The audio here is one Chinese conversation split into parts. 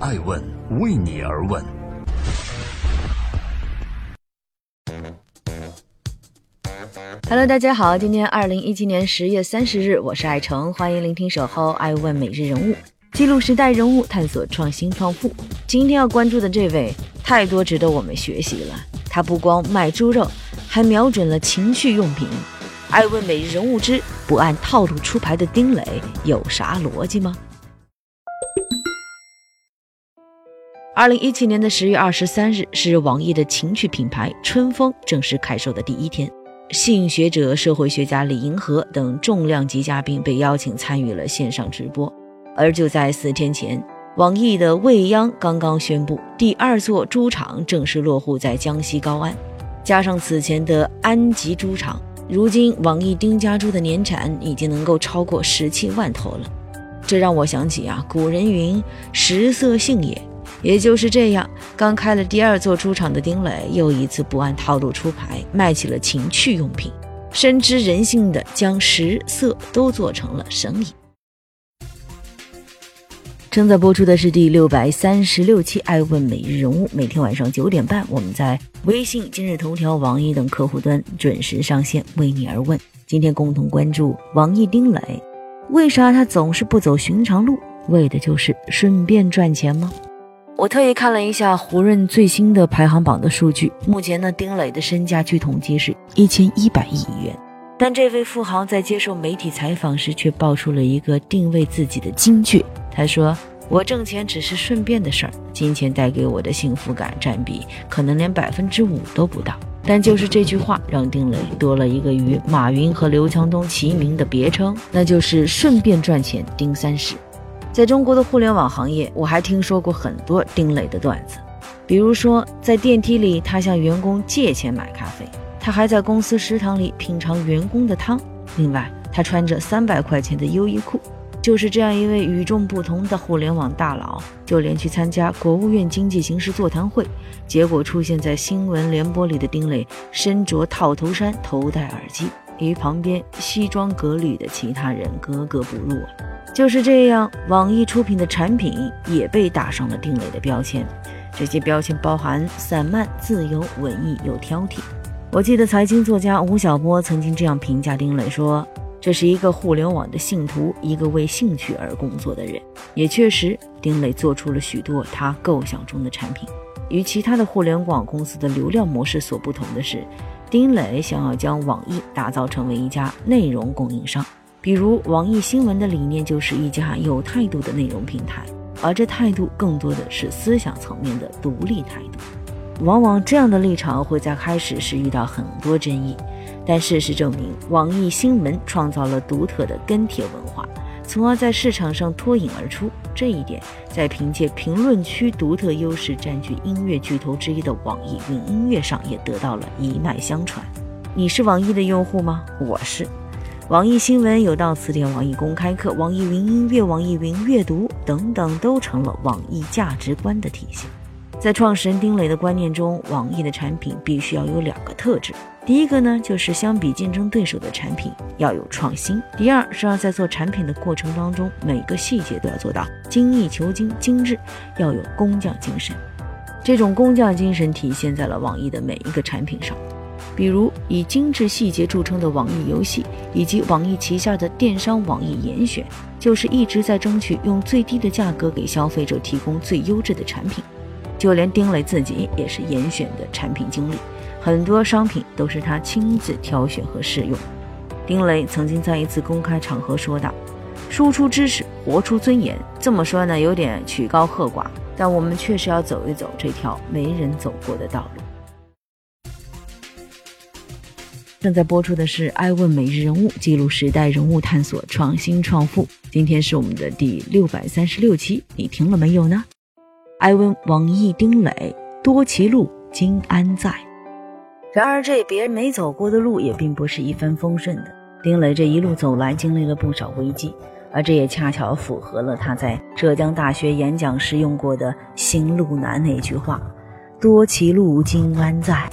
爱问为你而问。Hello，大家好，今天二零一七年十月三十日，我是爱成，欢迎聆听守候爱问每日人物，记录时代人物，探索创新创富。今天要关注的这位，太多值得我们学习了。他不光卖猪肉，还瞄准了情趣用品。爱问每日人物之不按套路出牌的丁磊有啥逻辑吗？二零一七年的十月二十三日是网易的情趣品牌春风正式开售的第一天。性学者、社会学家李银河等重量级嘉宾被邀请参与了线上直播。而就在四天前，网易的未央刚刚宣布，第二座猪场正式落户在江西高安。加上此前的安吉猪场，如今网易丁家猪的年产已经能够超过十七万头了。这让我想起啊，古人云“食色性也”。也就是这样，刚开了第二座猪场的丁磊又一次不按套路出牌，卖起了情趣用品，深知人性的将食色都做成了生意。正在播出的是第六百三十六期《爱问每日人物》，每天晚上九点半，我们在微信、今日头条、网易等客户端准时上线，为你而问。今天共同关注网易丁磊，为啥他总是不走寻常路？为的就是顺便赚钱吗？我特意看了一下胡润最新的排行榜的数据，目前呢，丁磊的身价据统计是一千一百亿元。但这位富豪在接受媒体采访时，却爆出了一个定位自己的金句。他说：“我挣钱只是顺便的事儿，金钱带给我的幸福感占比可能连百分之五都不到。”但就是这句话，让丁磊多了一个与马云和刘强东齐名的别称，那就是“顺便赚钱丁三十”。在中国的互联网行业，我还听说过很多丁磊的段子，比如说在电梯里他向员工借钱买咖啡，他还在公司食堂里品尝员工的汤。另外，他穿着三百块钱的优衣库。就是这样一位与众不同的互联网大佬，就连去参加国务院经济形势座谈会，结果出现在新闻联播里的丁磊，身着套头衫，头戴耳机，与旁边西装革履的其他人格格不入。就是这样，网易出品的产品也被打上了丁磊的标签。这些标签包含散漫、自由、文艺又挑剔。我记得财经作家吴晓波曾经这样评价丁磊说：“这是一个互联网的信徒，一个为兴趣而工作的人。”也确实，丁磊做出了许多他构想中的产品。与其他的互联网公司的流量模式所不同的是，丁磊想要将网易打造成为一家内容供应商。比如网易新闻的理念就是一家有态度的内容平台，而这态度更多的是思想层面的独立态度。往往这样的立场会在开始时遇到很多争议，但事实证明，网易新闻创造了独特的跟帖文化，从而在市场上脱颖而出。这一点在凭借评论区独特优势占据音乐巨头之一的网易云音乐上也得到了一脉相传。你是网易的用户吗？我是。网易新闻有道词典、网易公开课、网易云音乐、网易云阅读等等，都成了网易价值观的体现。在创始人丁磊的观念中，网易的产品必须要有两个特质：第一个呢，就是相比竞争对手的产品要有创新；第二是要在做产品的过程当中，每个细节都要做到精益求精、精致，要有工匠精神。这种工匠精神体现在了网易的每一个产品上。比如以精致细节著称的网易游戏，以及网易旗下的电商网易严选，就是一直在争取用最低的价格给消费者提供最优质的产品。就连丁磊自己也是严选的产品经理，很多商品都是他亲自挑选和试用。丁磊曾经在一次公开场合说道：“输出知识，活出尊严。”这么说呢，有点曲高和寡，但我们确实要走一走这条没人走过的道路。正在播出的是《爱问每日人物》，记录时代人物，探索创新创富。今天是我们的第六百三十六期，你听了没有呢？爱问网易丁磊，多歧路，今安在？然而，这别人没走过的路，也并不是一帆风顺的。丁磊这一路走来，经历了不少危机，而这也恰巧符合了他在浙江大学演讲时用过的“心路难”那句话：“多歧路，今安在？”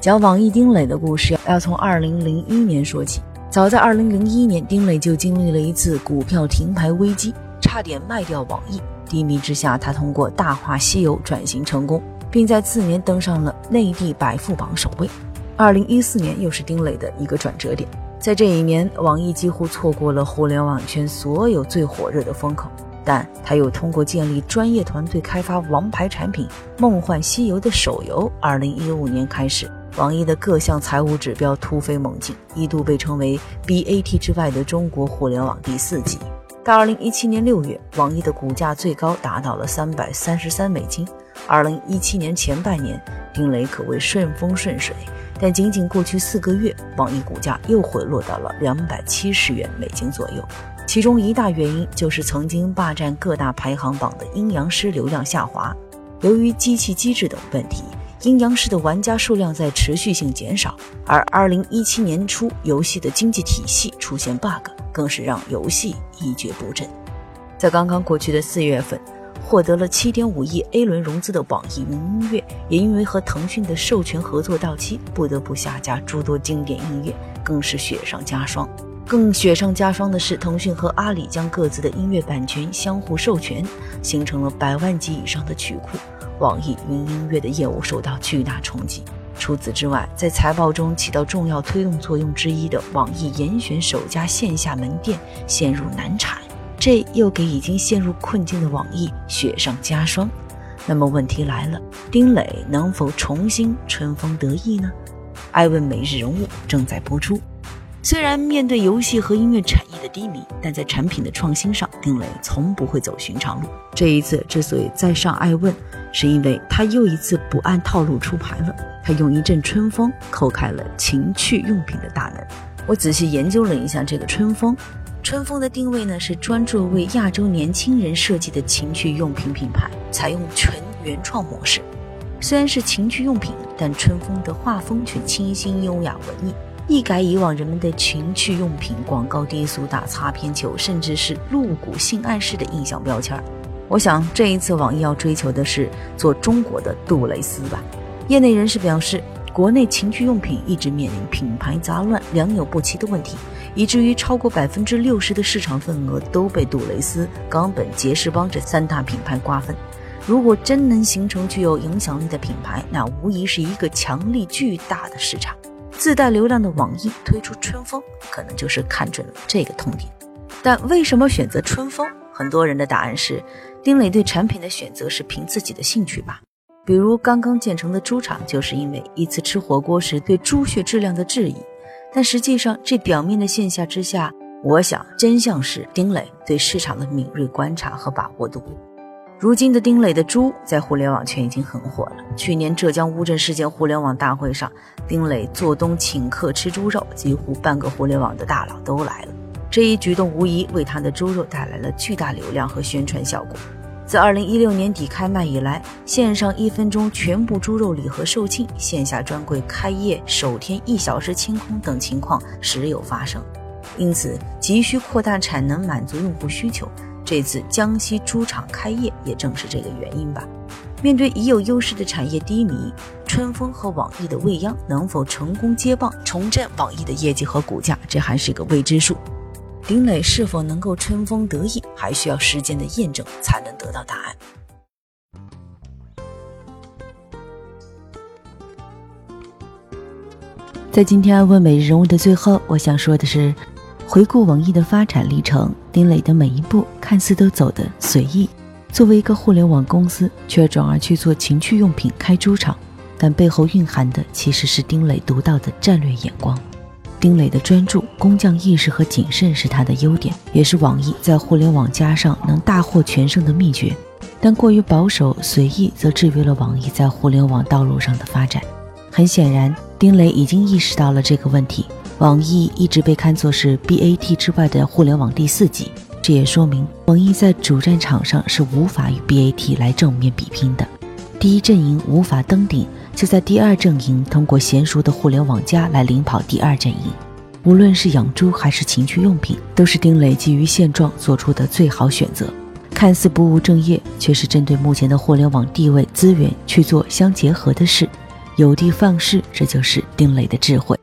讲网易丁磊的故事，要从二零零一年说起。早在二零零一年，丁磊就经历了一次股票停牌危机。差点卖掉网易。低迷之下，他通过《大话西游》转型成功，并在次年登上了内地百富榜首位。二零一四年又是丁磊的一个转折点，在这一年，网易几乎错过了互联网圈所有最火热的风口，但他又通过建立专业团队开发王牌产品《梦幻西游》的手游，二零一五年开始，网易的各项财务指标突飞猛进，一度被称为 BAT 之外的中国互联网第四级。到二零一七年六月，网易的股价最高达到了三百三十三美金。二零一七年前半年，丁磊可谓顺风顺水，但仅仅过去四个月，网易股价又回落到了两百七十元美金左右。其中一大原因就是曾经霸占各大排行榜的阴阳师流量下滑。由于机器机制等问题，阴阳师的玩家数量在持续性减少，而二零一七年初游戏的经济体系出现 bug。更是让游戏一蹶不振。在刚刚过去的四月份，获得了七点五亿 A 轮融资的网易云音乐，也因为和腾讯的授权合作到期，不得不下架诸多经典音乐，更是雪上加霜。更雪上加霜的是，腾讯和阿里将各自的音乐版权相互授权，形成了百万级以上的曲库，网易云音乐的业务受到巨大冲击。除此之外，在财报中起到重要推动作用之一的网易严选首家线下门店陷入难产，这又给已经陷入困境的网易雪上加霜。那么问题来了，丁磊能否重新春风得意呢？艾问每日人物正在播出。虽然面对游戏和音乐产业的低迷，但在产品的创新上，丁磊从不会走寻常路。这一次之所以再上艾问，是因为他又一次不按套路出牌了。他用一阵春风叩开了情趣用品的大门。我仔细研究了一下这个春风，春风的定位呢是专注为亚洲年轻人设计的情趣用品品牌，采用纯原创模式。虽然是情趣用品，但春风的画风却清新优雅文艺。一改以往人们对情趣用品广告低俗、打擦边球，甚至是露骨性暗示的印象标签儿。我想这一次网易要追求的是做中国的杜蕾斯吧。业内人士表示，国内情趣用品一直面临品牌杂乱、良莠不齐的问题，以至于超过百分之六十的市场份额都被杜蕾斯、冈本、杰士邦这三大品牌瓜分。如果真能形成具有影响力的品牌，那无疑是一个强力巨大的市场。自带流量的网易推出春风，可能就是看准了这个痛点。但为什么选择春风？很多人的答案是，丁磊对产品的选择是凭自己的兴趣吧。比如刚刚建成的猪场，就是因为一次吃火锅时对猪血质量的质疑。但实际上，这表面的现象之下，我想真相是丁磊对市场的敏锐观察和把握度。如今的丁磊的猪在互联网圈已经很火了。去年浙江乌镇事件互联网大会上，丁磊做东请客吃猪肉，几乎半个互联网的大佬都来了。这一举动无疑为他的猪肉带来了巨大流量和宣传效果。自二零一六年底开卖以来，线上一分钟全部猪肉礼盒售罄，线下专柜开业首天一小时清空等情况时有发生。因此，急需扩大产能，满足用户需求。这次江西猪场开业也正是这个原因吧。面对已有优势的产业低迷，春风和网易的未央能否成功接棒，重振网易的业绩和股价，这还是个未知数。丁磊是否能够春风得意，还需要时间的验证才能得到答案。在今天问每日人物的最后，我想说的是。回顾网易的发展历程，丁磊的每一步看似都走得随意。作为一个互联网公司，却转而去做情趣用品、开猪场，但背后蕴含的其实是丁磊独到的战略眼光。丁磊的专注、工匠意识和谨慎是他的优点，也是网易在互联网加上能大获全胜的秘诀。但过于保守、随意，则制约了网易在互联网道路上的发展。很显然，丁磊已经意识到了这个问题。网易一直被看作是 BAT 之外的互联网第四级，这也说明网易在主战场上是无法与 BAT 来正面比拼的。第一阵营无法登顶，就在第二阵营通过娴熟的互联网加来领跑第二阵营。无论是养猪还是情趣用品，都是丁磊基于现状做出的最好选择。看似不务正业，却是针对目前的互联网地位资源去做相结合的事，有的放矢，这就是丁磊的智慧。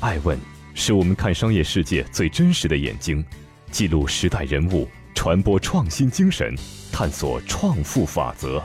爱问是我们看商业世界最真实的眼睛，记录时代人物，传播创新精神，探索创富法则。